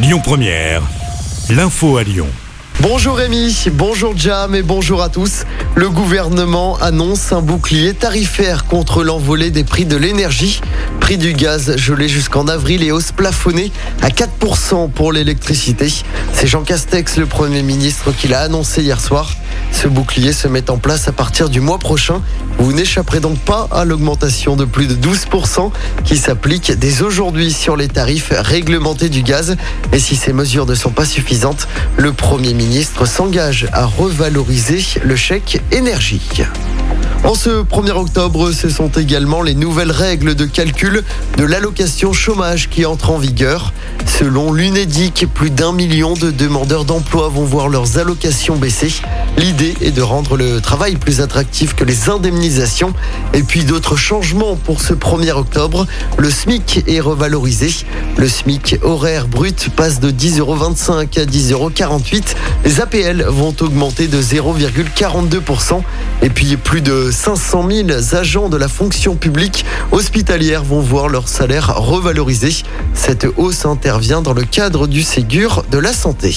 Lyon Première, l'info à Lyon. Bonjour Rémi, bonjour Jam et bonjour à tous. Le gouvernement annonce un bouclier tarifaire contre l'envolée des prix de l'énergie. Prix du gaz gelé jusqu'en avril et hausse plafonnée à 4% pour l'électricité. C'est Jean Castex, le Premier ministre, qui l'a annoncé hier soir. Ce bouclier se met en place à partir du mois prochain. Vous n'échapperez donc pas à l'augmentation de plus de 12% qui s'applique dès aujourd'hui sur les tarifs réglementés du gaz. Et si ces mesures ne sont pas suffisantes, le Premier ministre s'engage à revaloriser le chèque énergie. En ce 1er octobre, ce sont également les nouvelles règles de calcul de l'allocation chômage qui entrent en vigueur. Selon l'UNEDIC, plus d'un million de demandeurs d'emploi vont voir leurs allocations baisser. L'idée est de rendre le travail plus attractif que les indemnisations. Et puis d'autres changements pour ce 1er octobre. Le SMIC est revalorisé. Le SMIC horaire brut passe de 10,25€ à 10,48€. Les APL vont augmenter de 0,42%. Et puis plus de 500 000 agents de la fonction publique hospitalière vont voir leur salaire revalorisé. Cette hausse intervient dans le cadre du Ségur de la santé.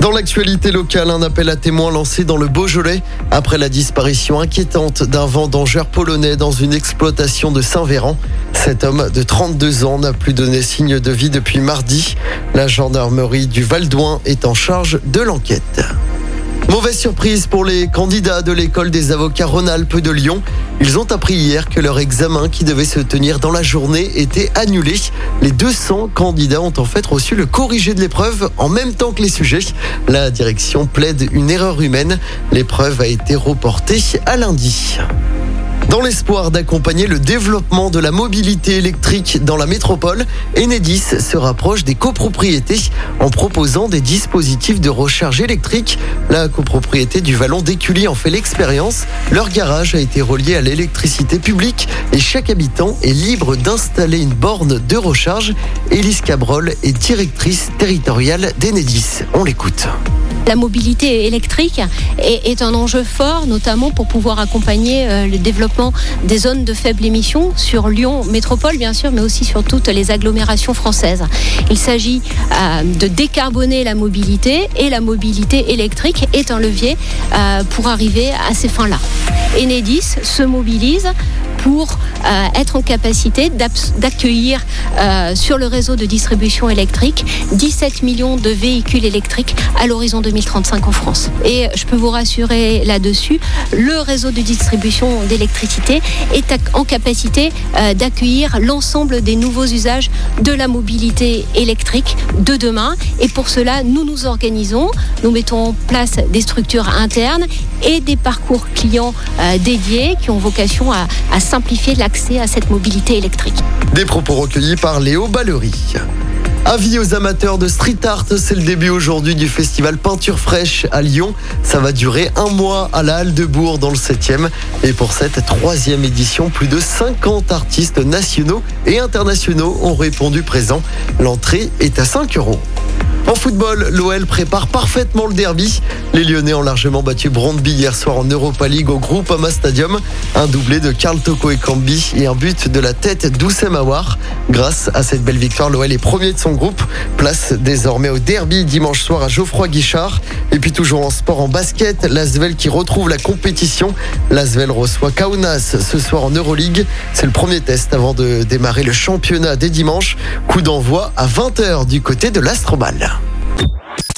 Dans l'actualité locale, un appel à témoins lancé dans le Beaujolais après la disparition inquiétante d'un vendangeur polonais dans une exploitation de Saint-Véran. Cet homme de 32 ans n'a plus donné signe de vie depuis mardi. La gendarmerie du Val d'Oin est en charge de l'enquête. Mauvaise surprise pour les candidats de l'école des avocats Rhône-Alpes de Lyon. Ils ont appris hier que leur examen qui devait se tenir dans la journée était annulé. Les 200 candidats ont en fait reçu le corrigé de l'épreuve en même temps que les sujets. La direction plaide une erreur humaine. L'épreuve a été reportée à lundi. Dans l'espoir d'accompagner le développement de la mobilité électrique dans la métropole, Enedis se rapproche des copropriétés en proposant des dispositifs de recharge électrique. La copropriété du Vallon d'Écully en fait l'expérience. Leur garage a été relié à l'électricité publique et chaque habitant est libre d'installer une borne de recharge. Élise Cabrol est directrice territoriale d'Enedis. On l'écoute. La mobilité électrique est, un enjeu fort, notamment pour pouvoir accompagner euh, le développement des zones de faible émission sur Lyon métropole, bien sûr, mais aussi sur toutes les agglomérations françaises. Il s'agit euh, de décarboner la mobilité et la mobilité électrique est un levier euh, pour arriver à ces fins-là. Enedis se mobilise pour euh, être en capacité d'accueillir euh, sur le réseau de distribution électrique 17 millions de véhicules électriques à l'horizon 2035 en France. Et je peux vous rassurer là-dessus, le réseau de distribution d'électricité est en capacité euh, d'accueillir l'ensemble des nouveaux usages de la mobilité électrique de demain. Et pour cela, nous nous organisons, nous mettons en place des structures internes et des parcours clients dédiés qui ont vocation à, à simplifier l'accès à cette mobilité électrique. Des propos recueillis par Léo Ballery. Avis aux amateurs de street art, c'est le début aujourd'hui du festival Peinture Fraîche à Lyon. Ça va durer un mois à la Halle de Bourg dans le 7e. Et pour cette troisième édition, plus de 50 artistes nationaux et internationaux ont répondu présent. L'entrée est à 5 euros. En football, l'OL prépare parfaitement le derby. Les Lyonnais ont largement battu Brondby hier soir en Europa League au Groupama Stadium. Un doublé de Karl Toko et Cambi et un but de la tête d'Oussem. Grâce à cette belle victoire, l'OL est premier de son groupe. Place désormais au derby dimanche soir à Geoffroy Guichard. Et puis toujours en sport en basket, l'Asvel qui retrouve la compétition. L'Asvel reçoit Kaunas ce soir en Euroleague. C'est le premier test avant de démarrer le championnat dès dimanche. Coup d'envoi à 20h du côté de l'Astrobal.